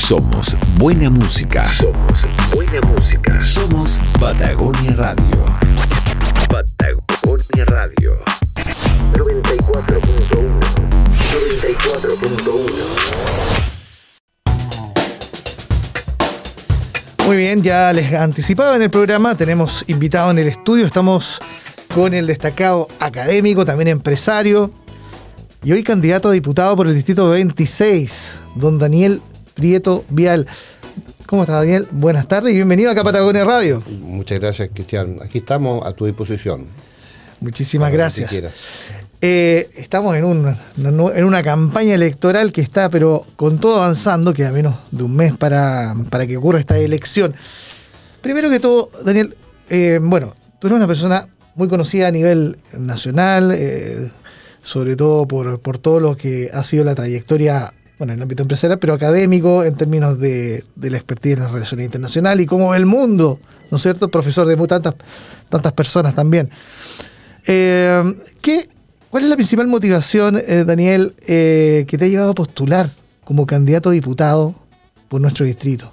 Somos buena música. Somos buena música. Somos Patagonia Radio. Patagonia Radio. 94.1. 94.1. Muy bien, ya les anticipaba en el programa, tenemos invitado en el estudio, estamos con el destacado académico, también empresario, y hoy candidato a diputado por el Distrito 26, don Daniel Prieto Vial. ¿Cómo estás, Daniel? Buenas tardes y bienvenido acá a Patagonia Radio. Muchas gracias, Cristian. Aquí estamos a tu disposición. Muchísimas gracias. Eh, estamos en, un, en una campaña electoral que está, pero con todo avanzando, queda menos de un mes para, para que ocurra esta elección. Primero que todo, Daniel, eh, bueno, tú eres una persona muy conocida a nivel nacional, eh, sobre todo por, todo lo que ha sido la trayectoria, bueno, en el ámbito empresarial, pero académico en términos de, la expertise en las relaciones internacionales y cómo el mundo, ¿no es cierto? Profesor de tantas, tantas personas también. Eh, ¿qué, ¿Cuál es la principal motivación, eh, Daniel, que te ha llevado a postular como candidato a diputado por nuestro distrito?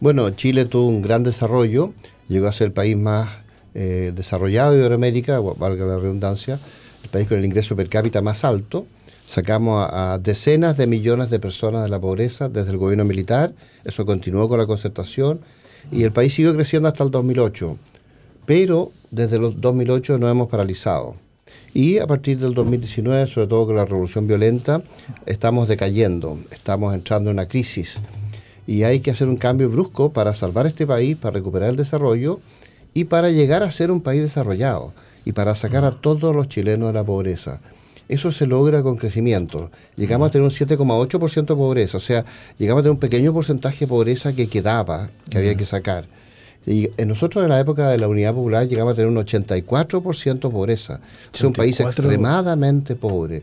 Bueno, Chile tuvo un gran desarrollo, llegó a ser el país más eh, desarrollado de Iberoamérica, valga la redundancia, el país con el ingreso per cápita más alto. Sacamos a, decenas de millones de personas de la pobreza desde el gobierno militar, eso continuó con la concertación y el país siguió creciendo hasta el 2008. Pero desde el 2008 nos hemos paralizado. Y a partir del 2019, sobre todo con la revolución violenta, estamos decayendo, estamos entrando en una crisis. Y hay que hacer un cambio brusco para salvar este país, para recuperar el desarrollo y para llegar a ser un país desarrollado y para sacar a todos los chilenos de la pobreza. Eso se logra con crecimiento. Llegamos a tener un 7,8% de pobreza, o sea, llegamos a tener un pequeño porcentaje de pobreza que quedaba, que había que sacar. Y nosotros en la época de la Unidad Popular llegamos a tener un 84% de pobreza. Es un país extremadamente pobre.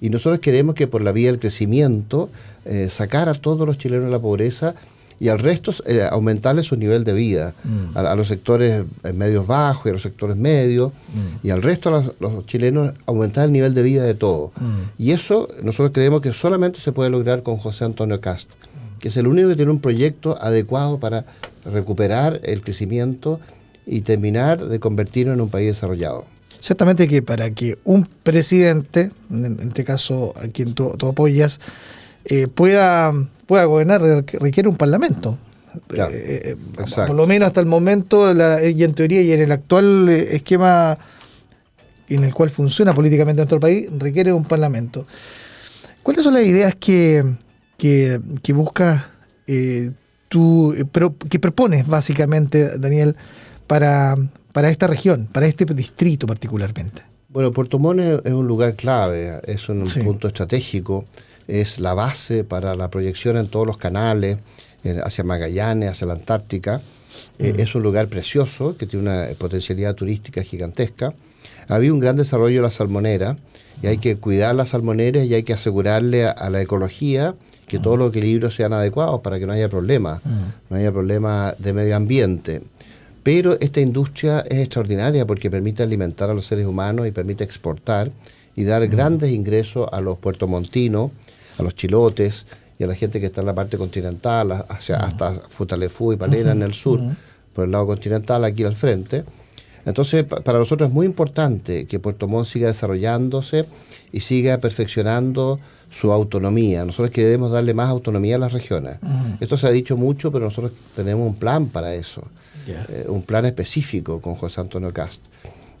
Y nosotros queremos que por la vía del crecimiento eh, sacar a todos los chilenos de la pobreza y al resto eh, aumentarle su nivel de vida, mm. a, los sectores eh, medios bajos y a los sectores medios, mm. y al resto a los, chilenos aumentar el nivel de vida de todos. Mm. Y eso nosotros creemos que solamente se puede lograr con José Antonio Cast, que es el único que tiene un proyecto adecuado para recuperar el crecimiento y terminar de convertirlo en un país desarrollado. Ciertamente que para que un presidente, en este caso a quien tú, apoyas, eh, pueda pueda gobernar requiere un parlamento. Eh, eh, por lo menos hasta el momento, y en teoría y en el actual eh, esquema en el cual funciona políticamente nuestro país, requiere un parlamento. ¿Cuáles son las ideas que, que, buscas tú, pero, que propones básicamente, Daniel, para, para esta región, para este distrito particularmente? Bueno, Puerto Montt es un lugar clave, es un punto estratégico es la base para la proyección en todos los canales, hacia Magallanes, hacia la Antártica. Eh, es un lugar precioso que tiene una potencialidad turística gigantesca. Había un gran desarrollo de la salmonera y hay que cuidar las salmoneras y hay que asegurarle a, la ecología que todos los equilibrios sean adecuados para que no haya problemas, no haya problemas de medio ambiente. Pero esta industria es extraordinaria porque permite alimentar a los seres humanos y permite exportar y dar grandes ingresos a los puertomontinos a los chilotes y a la gente que está en la parte continental, hacia, hasta Futalefú y Palena en el sur, por el lado continental, aquí al frente. Entonces, para nosotros es muy importante que Puerto Montt siga desarrollándose y siga perfeccionando su autonomía. Nosotros queremos darle más autonomía a las regiones. Esto se ha dicho mucho, pero nosotros tenemos un plan para eso, eh, un plan específico con José Antonio Cast.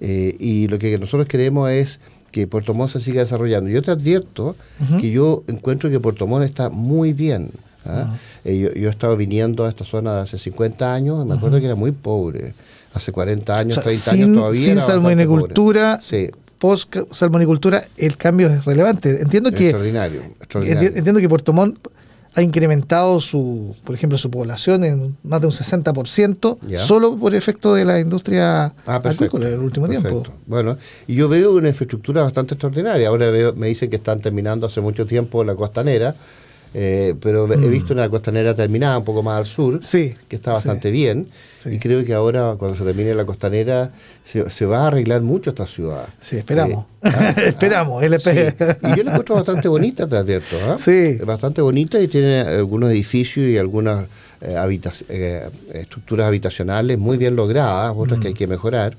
Eh, y lo que nosotros queremos es que Puerto Montt se siga desarrollando. Yo te advierto que yo encuentro que Puerto Montt está muy bien. ¿ah? Eh, yo, yo, he estado viniendo a esta zona de hace 50 años, me acuerdo que era muy pobre. Hace 40 años, 30 años todavía. Sin salmonicultura, sí. post salmonicultura, el cambio es relevante. Entiendo que. Extraordinario. Entiendo que Puerto Montt ha incrementado su, por ejemplo, su población en más de un 60% solo por efecto de la industria ah, agrícola en el último tiempo. Bueno, y yo veo una infraestructura bastante extraordinaria. Ahora veo, me dicen que están terminando hace mucho tiempo la costanera. Eh, pero he mm. visto una costanera terminada un poco más al sur, sí, que está bastante bien. Y creo que ahora, cuando se termine la costanera, se, va a arreglar mucho esta ciudad. Sí, esperamos. Eh, ah, esperamos, LP. Y yo la encuentro bastante bonita, te advierto. ¿ah? Sí. Bastante bonita y tiene algunos edificios y algunas estructuras habitacionales muy bien logradas, otras que hay que mejorar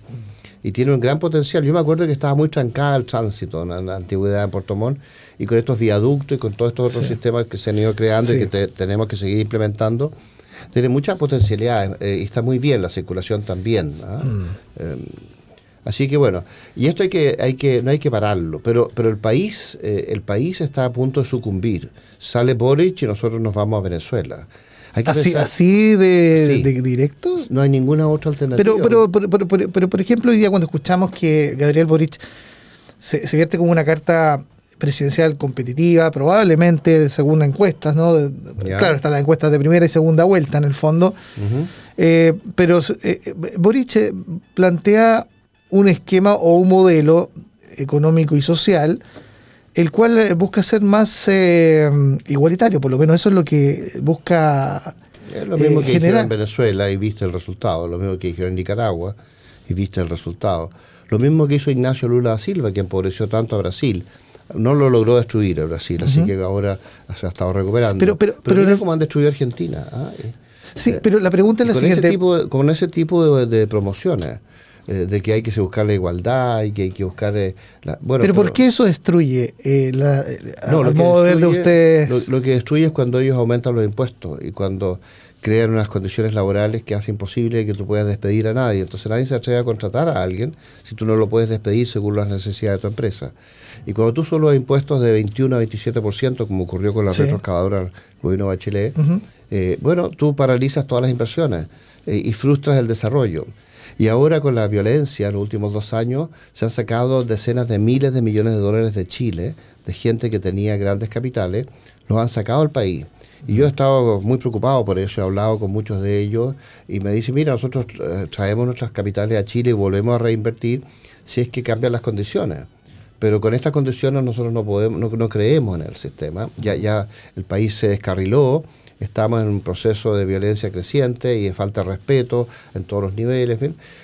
y tiene un gran potencial. Yo me acuerdo que estaba muy trancada el tránsito en la antigüedad en Puerto Montt y con estos viaductos y con todos estos otros sistemas que se han ido creando y que tenemos que seguir implementando, tiene mucha potencialidad eh, y está muy bien la circulación también. ¿ah? Mm. Em, así que bueno, y esto hay que, hay que, no hay que pararlo, pero, pero el país, eh, el país está a punto de sucumbir. Sale Boric y nosotros nos vamos a Venezuela así, así de, directo. No hay ninguna otra alternativa. Pero, pero, pero, pero, por ejemplo, hoy día cuando escuchamos que Gabriel Boric se, se vierte como una carta presidencial competitiva, probablemente según encuestas, ¿no? Claro, están las encuestas de primera y segunda vuelta en el fondo. Eh, pero eh, Boric eh, plantea un esquema o un modelo económico y social el cual eh, busca ser más eh, igualitario, por lo menos eso es lo que busca. Es lo mismo que generar. en Venezuela y viste el resultado, lo mismo que dijeron en Nicaragua y viste el resultado. Lo mismo que hizo Ignacio Lula da Silva, que empobreció tanto a Brasil. No lo logró destruir a Brasil, así que ahora se ha estado recuperando. Pero, pero, pero, como han destruido Argentina. ¿ah? Sí, pero la pregunta es la siguiente. tipo con ese tipo de promociones. Eh, de que hay que buscar la igualdad y que hay que buscar... Eh, la, bueno, pero, ¿por qué eso destruye eh, la, no, lo modo de ustedes? Lo, que destruye es cuando ellos aumentan los impuestos y cuando crean unas condiciones laborales que hacen imposible que tú puedas despedir a nadie. Entonces nadie se atreve a contratar a alguien si tú no lo puedes despedir según las necesidades de tu empresa. Y cuando tú solo has impuestos de 21 a 27%, como ocurrió con la sí. retroexcavadora del gobierno Bachelet, bueno, tú paralizas todas las inversiones y frustras el desarrollo. Y ahora con la violencia en los últimos dos años se han sacado decenas de miles de millones de dólares de Chile, de gente que tenía grandes capitales, los han sacado al país. Y yo he estado muy preocupado por eso, he hablado con muchos de ellos y me dicen, mira, nosotros eh, traemos nuestras capitales a Chile y volvemos a reinvertir si es que cambian las condiciones. Pero con estas condiciones nosotros no podemos, no, no creemos en el sistema. Ya, ya el país se descarriló, estamos en un proceso de violencia creciente y de falta de respeto en todos los niveles.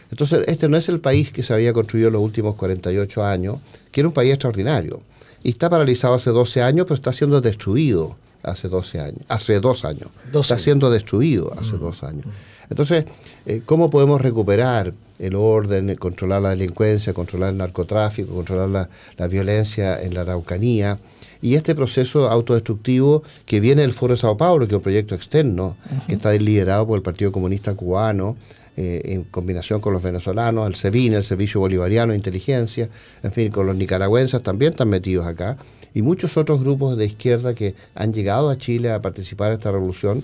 Entonces, este no es el país que se había construido en los últimos 48 años, que era un país extraordinario. Y está paralizado hace 12 años, pero está siendo destruido hace 12 años, hace dos años. Está siendo destruido hace mm. dos años. Entonces, eh, ¿cómo podemos recuperar el orden, controlar la delincuencia, controlar el narcotráfico, controlar la, la violencia en la Araucanía? y este proceso autodestructivo que viene del Foro de Sao Paulo, que es un proyecto externo, que está liderado por el Partido Comunista Cubano, eh, en combinación con los venezolanos, el SEBIN, el Servicio Bolivariano de Inteligencia, en fin, con los nicaragüenses también están metidos acá, y muchos otros grupos de izquierda que han llegado a Chile a participar en esta revolución.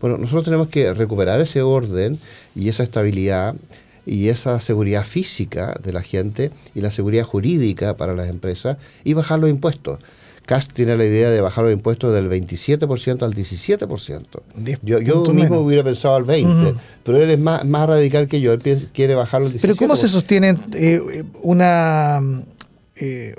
Bueno, nosotros tenemos que recuperar ese orden y esa estabilidad y esa seguridad física de la gente y la seguridad jurídica para las empresas y bajar los impuestos. Cast tiene la idea de bajar los impuestos del 27% al 17%. Yo, yo mismo hubiera pensado al 20%, pero él es más, más radical que yo, él quiere bajar al 17%. Pero ¿cómo se sostiene eh, una... Eh,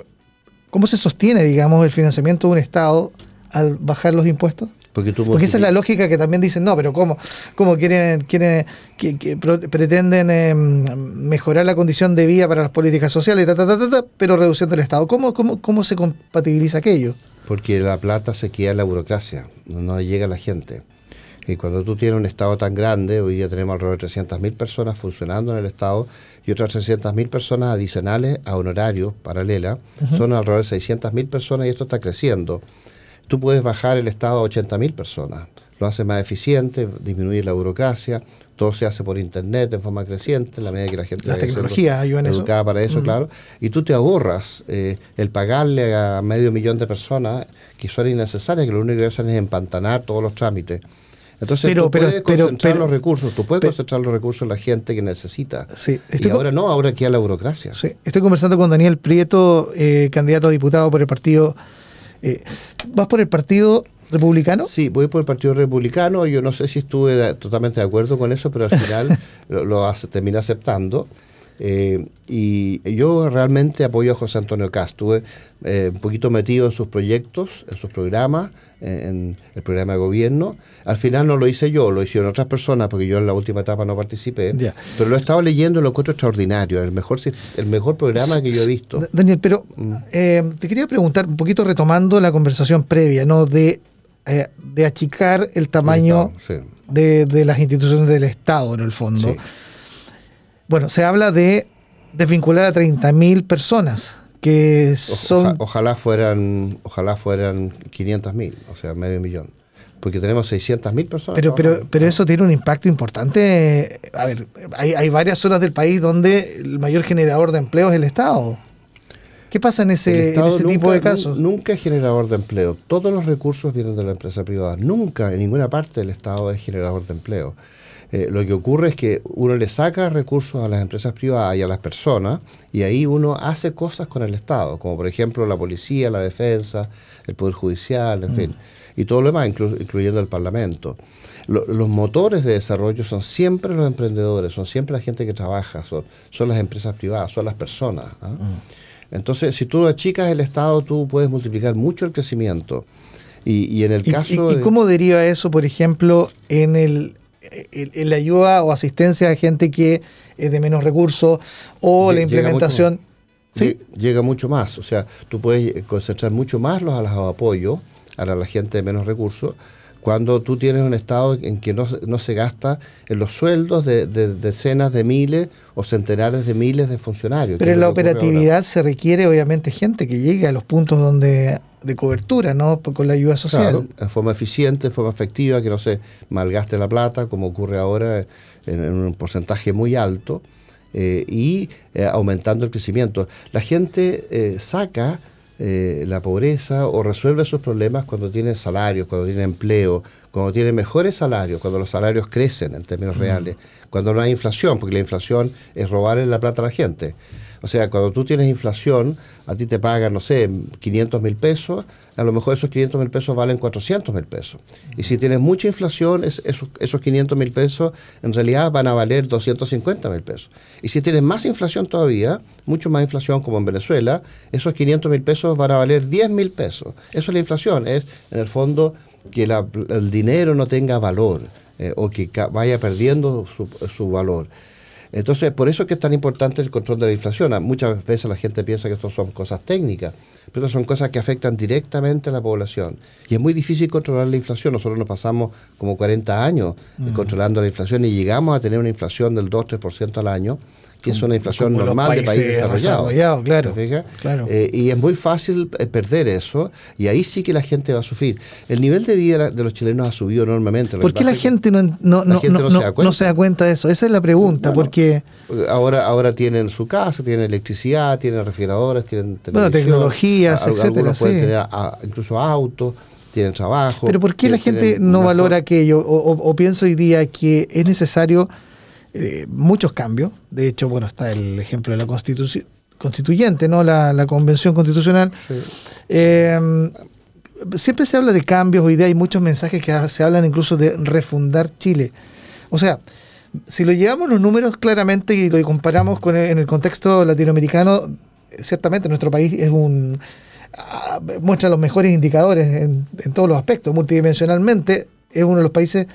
¿Cómo se sostiene, digamos, el financiamiento de un Estado al bajar los impuestos? Porque, esa es la lógica que también dicen, no, pero ¿cómo, cómo quieren, quieren que, pretenden em, mejorar la condición de vida para las políticas sociales, pero reduciendo el Estado? ¿Cómo, cómo, ¿Cómo se compatibiliza aquello? Porque la plata se queda en la burocracia, no llega a la gente. Y cuando tú tienes un Estado tan grande, hoy día tenemos alrededor de 300.000 personas funcionando en el Estado y otras 300.000 personas adicionales a honorarios paralela, son alrededor de 600.000 personas y esto está creciendo tú puedes bajar el Estado a 80.000 personas. Lo hace más eficiente, disminuir la burocracia, todo se hace por internet en forma creciente, la medida que la gente la tecnología ayuda en educada para eso, mm. claro. Y tú te ahorras eh, el pagarle a medio millón de personas que son innecesarias, que lo único que hacen es empantanar todos los trámites. Entonces tú puedes concentrar los recursos, tú puedes concentrar los recursos en la gente que necesita. Sí, y ahora no, ahora aquí a la burocracia. Sí, estoy conversando con Daniel Prieto, eh, candidato a diputado por el partido eh, ¿Vas por el Partido Republicano? Sí, voy por el Partido Republicano. Yo no sé si estuve totalmente de acuerdo con eso, pero al final lo, terminé aceptando. Eh, y yo realmente apoyo a José Antonio Cast. Estuve eh, un poquito metido en sus proyectos, en sus programas, en, el programa de gobierno. Al final no lo hice yo, lo hicieron otras personas, porque yo en la última etapa no participé. Pero lo he estado leyendo y lo encuentro extraordinario. El mejor, el mejor programa que yo he visto. Daniel, pero mm. eh, te quería preguntar, un poquito retomando la conversación previa, ¿no? De, de achicar el tamaño de, de, las instituciones del Estado, en el fondo. Bueno, se habla de desvincular a 30.000 personas que son... ojalá fueran ojalá fueran 500.000, o sea, medio millón. Porque tenemos 600.000 personas. Pero, pero, pero eso tiene un impacto importante. A ver, hay, hay varias zonas del país donde el mayor generador de empleo es el Estado. ¿Qué pasa en ese, tipo de casos? Nunca es generador de empleo. Todos los recursos vienen de la empresa privada. Nunca, en ninguna parte del Estado es generador de empleo. Eh, lo que ocurre es que uno le saca recursos a las empresas privadas y a las personas y ahí uno hace cosas con el Estado, como por ejemplo la policía, la defensa, el Poder Judicial, en mm. fin, y todo lo demás, incluyendo el Parlamento. los motores de desarrollo son siempre los emprendedores, son siempre la gente que trabaja, son, son las empresas privadas, son las personas. ¿ah? Mm. Entonces, si tú achicas el Estado, tú puedes multiplicar mucho el crecimiento. Y, en el caso... ¿Y, y cómo deriva eso, por ejemplo, en el, la ayuda o asistencia a gente que es de menos recursos o la implementación. ¿Sí? Llega mucho más, o sea, tú puedes concentrar mucho más los, apoyos a la gente de menos recursos cuando tú tienes un Estado en que no, se gasta en los sueldos de, decenas de miles o centenares de miles de funcionarios. Pero en la operatividad se requiere obviamente gente que llegue a los puntos donde de cobertura, ¿no? Con la ayuda social. Claro, en forma eficiente, en forma efectiva, que no se malgaste la plata, como ocurre ahora en, un porcentaje muy alto, eh, y eh, aumentando el crecimiento. La gente eh, saca la pobreza o resuelve sus problemas cuando tiene salarios, cuando tiene empleo, cuando tiene mejores salarios, cuando los salarios crecen en términos reales, cuando no hay inflación, porque la inflación es robarle la plata a la gente. O sea, cuando tú tienes inflación, a ti te pagan, no sé, 500 mil pesos, a lo mejor esos 500 mil pesos valen 400 mil pesos. Y si tienes mucha inflación, esos, esos 500 mil pesos en realidad van a valer 250 mil pesos. Y si tienes más inflación todavía, mucho más inflación como en Venezuela, esos 500 mil pesos van a valer 10 mil pesos. Eso es la inflación, es en el fondo que el dinero no tenga valor eh, o que vaya perdiendo su valor. Entonces, por eso es que es tan importante el control de la inflación. Muchas veces la gente piensa que esto son cosas técnicas, pero son cosas que afectan directamente a la población. Y es muy difícil controlar la inflación. Nosotros nos pasamos como 40 años mm. controlando la inflación y llegamos a tener una inflación del 2-3% al año que es una inflación normal de país desarrollado. claro, eh, y es muy fácil eh, perder eso, y ahí sí que la gente va a sufrir. El nivel de vida de los chilenos ha subido enormemente. ¿Por qué la gente, no, no, no, no, se da cuenta de eso? Esa es la pregunta, porque... Ahora, ahora tienen su casa, tienen electricidad, tienen refrigeradores, tienen tecnologías, etcétera. Pueden tener incluso autos tienen trabajo. Pero ¿por qué la gente no valora aquello? o, pienso hoy día que es necesario eh, muchos cambios. De hecho, bueno, está el ejemplo de la constitución constituyente, ¿no? La, convención constitucional. Em, siempre se habla de cambios, hoy día hay muchos mensajes que se hablan incluso de refundar Chile. O sea, si lo llevamos los números claramente y lo comparamos con en el contexto latinoamericano, ciertamente nuestro país es un ah, muestra los mejores indicadores en, en todos los aspectos. Multidimensionalmente es uno de los países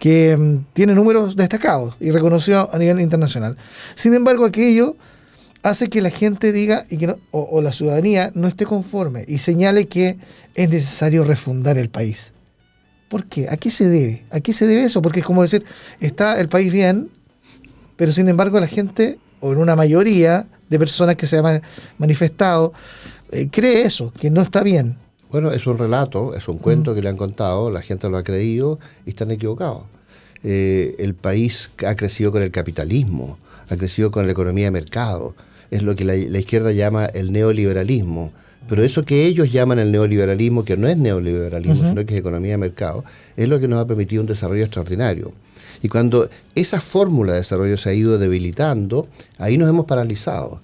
que mm, tiene números destacados y reconocidos a nivel internacional. Sin embargo, aquello hace que la gente diga y que o, la ciudadanía no esté conforme y señale que es necesario refundar el país. ¿Por qué? ¿A qué se debe? ¿A qué se debe eso? Porque es como decir, está el país bien, pero sin embargo la gente, o en una mayoría de personas que se han manifestado, eh, cree eso, que no está bien. Bueno, es un relato, es un cuento que le han contado, la gente lo ha creído y están equivocados. Eh, el país ha crecido con el capitalismo, ha crecido con la economía de mercado, es lo que la, izquierda llama el neoliberalismo. Pero eso que ellos llaman el neoliberalismo, que no es neoliberalismo, sino que es economía de mercado, es lo que nos ha permitido un desarrollo extraordinario. Y cuando esa fórmula de desarrollo se ha ido debilitando, ahí nos hemos paralizado.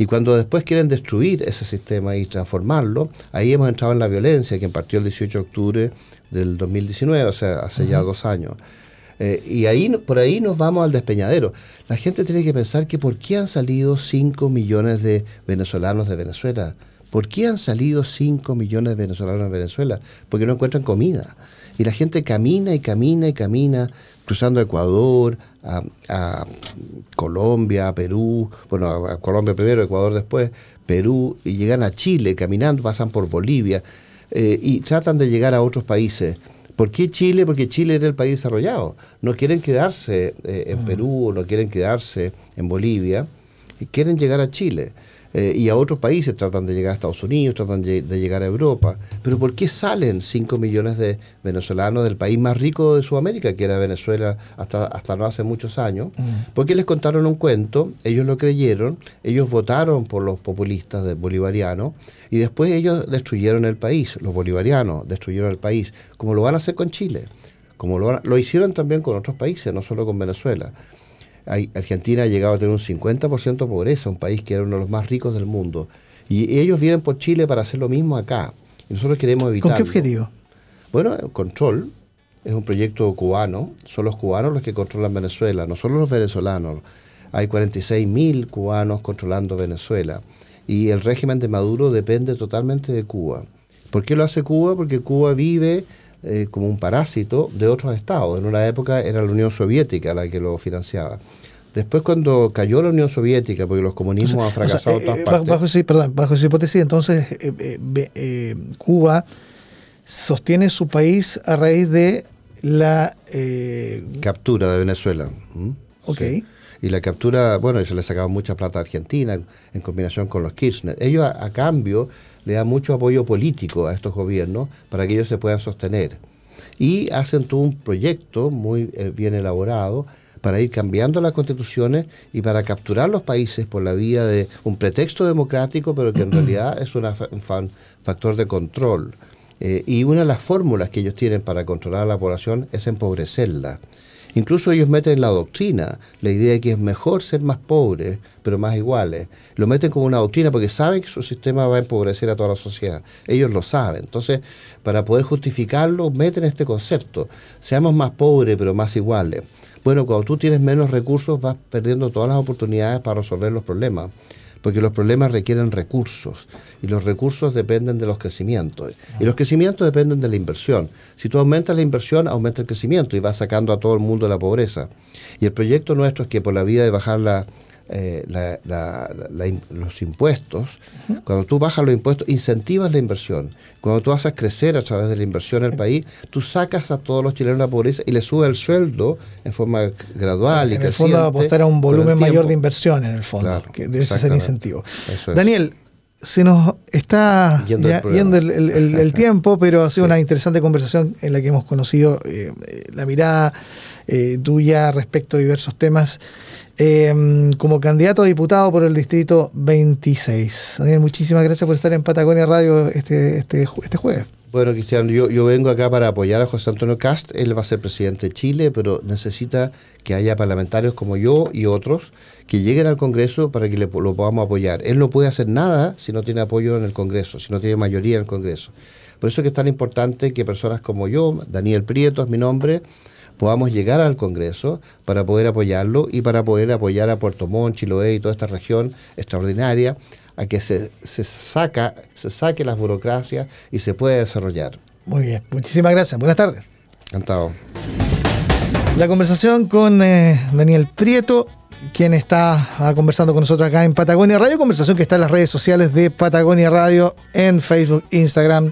Y cuando después quieren destruir ese sistema y transformarlo, ahí hemos entrado en la violencia, que partió el 18 de octubre del 2019, o sea, hace ya dos años. Eh, y ahí, por ahí nos vamos al despeñadero. La gente tiene que pensar que por qué han salido 5 millones de venezolanos de Venezuela. ¿Por qué han salido 5 millones de venezolanos de Venezuela? Porque no encuentran comida. Y la gente camina y camina y camina cruzando Ecuador, a, Colombia, a Perú, bueno, a Colombia primero, Ecuador después, Perú, y llegan a Chile caminando, pasan por Bolivia, eh, y tratan de llegar a otros países. ¿Por qué Chile? Porque Chile era el país desarrollado. No quieren quedarse eh, en mm. Perú, no quieren quedarse en Bolivia, y quieren llegar a Chile. Eh, y a otros países, tratan de llegar a Estados Unidos, tratan de, llegar a Europa. Pero ¿por qué salen 5 millones de venezolanos del país más rico de Sudamérica, que era Venezuela hasta, hasta no hace muchos años? Mm. Porque les contaron un cuento, ellos lo creyeron, ellos votaron por los populistas de bolivarianos y después ellos destruyeron el país, los bolivarianos destruyeron el país, como lo van a hacer con Chile, como lo, lo hicieron también con otros países, no solo con Venezuela. Argentina ha llegado a tener un 50% de pobreza, un país que era uno de los más ricos del mundo. Y ellos vienen por Chile para hacer lo mismo acá. Y nosotros queremos evitar. ¿Con qué objetivo? Bueno, control. Es un proyecto cubano. Son los cubanos los que controlan Venezuela, no solo los venezolanos. Hay 46.000 cubanos controlando Venezuela. Y el régimen de Maduro depende totalmente de Cuba. ¿Por qué lo hace Cuba? Porque Cuba vive eh, como un parásito de otros estados. En una época era la Unión Soviética la que lo financiaba. Después cuando cayó la Unión Soviética, porque los comunismos han fracasado en todas eh, partes. Bajo, perdón, bajo esa hipótesis, entonces eh, Cuba sostiene su país a raíz de la... Captura de Venezuela. Ok. Y la captura, bueno, se le sacaba mucha plata a Argentina en combinación con los Kirchner. Ellos a cambio le da mucho apoyo político a estos gobiernos para que ellos se puedan sostener. Y hacen todo un proyecto muy eh, bien elaborado para ir cambiando las constituciones y para capturar los países por la vía de un pretexto democrático, pero que en realidad es un factor de control. Eh, y una de las fórmulas que ellos tienen para controlar a la población es empobrecerla. Incluso ellos meten en la doctrina la idea de que es mejor ser más pobres, pero más iguales. Lo meten como una doctrina porque saben que su sistema va a empobrecer a toda la sociedad. Ellos lo saben. Entonces, para poder justificarlo, meten este concepto. Seamos más pobres, pero más iguales. Bueno, cuando tú tienes menos recursos, vas perdiendo todas las oportunidades para resolver los problemas porque los problemas requieren recursos y los recursos dependen de los crecimientos y los crecimientos dependen de la inversión. Si tú aumentas la inversión, aumenta el crecimiento y vas sacando a todo el mundo de la pobreza. Y el proyecto nuestro es que por la vía de bajar la, eh, los impuestos, cuando tú bajas los impuestos, incentivas la inversión. Cuando tú haces crecer a través de la inversión el país, tú sacas a todos los chilenos de la pobreza y les subes el sueldo en forma gradual y En el fondo apostar a un volumen mayor de inversión en el fondo, que debe ser incentivo. Daniel, se nos está yendo, el, tiempo, pero ha sido una interesante conversación en la que hemos conocido eh, la mirada eh, tuya respecto a diversos temas. Em, como candidato a diputado por el distrito 26. Daniel, muchísimas gracias por estar en Patagonia Radio este, este, este jueves. Bueno, Cristiano, yo, yo vengo acá para apoyar a José Antonio Cast. Él va a ser presidente de Chile, pero necesita que haya parlamentarios como yo y otros que lleguen al Congreso para que le, lo podamos apoyar. Él no puede hacer nada si no tiene apoyo en el Congreso, si no tiene mayoría en el Congreso. Por eso es que es tan importante que personas como yo, Daniel Prieto es mi nombre, podamos llegar al Congreso para poder apoyarlo y para poder apoyar a Puerto Montt, Chiloé y toda esta región extraordinaria a que se, saca, se saque las burocracias y se pueda desarrollar. Muy bien, muchísimas gracias. Buenas tardes. Encantado. La conversación con eh, Daniel Prieto, quien está ah, conversando con nosotros acá en Patagonia Radio, conversación que está en las redes sociales de Patagonia Radio, en Facebook, Instagram,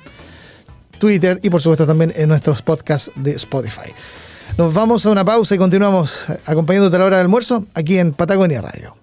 Twitter y por supuesto también en nuestros podcasts de Spotify. Nos vamos a una pausa y continuamos acompañándote a la hora del almuerzo aquí en Patagonia Radio.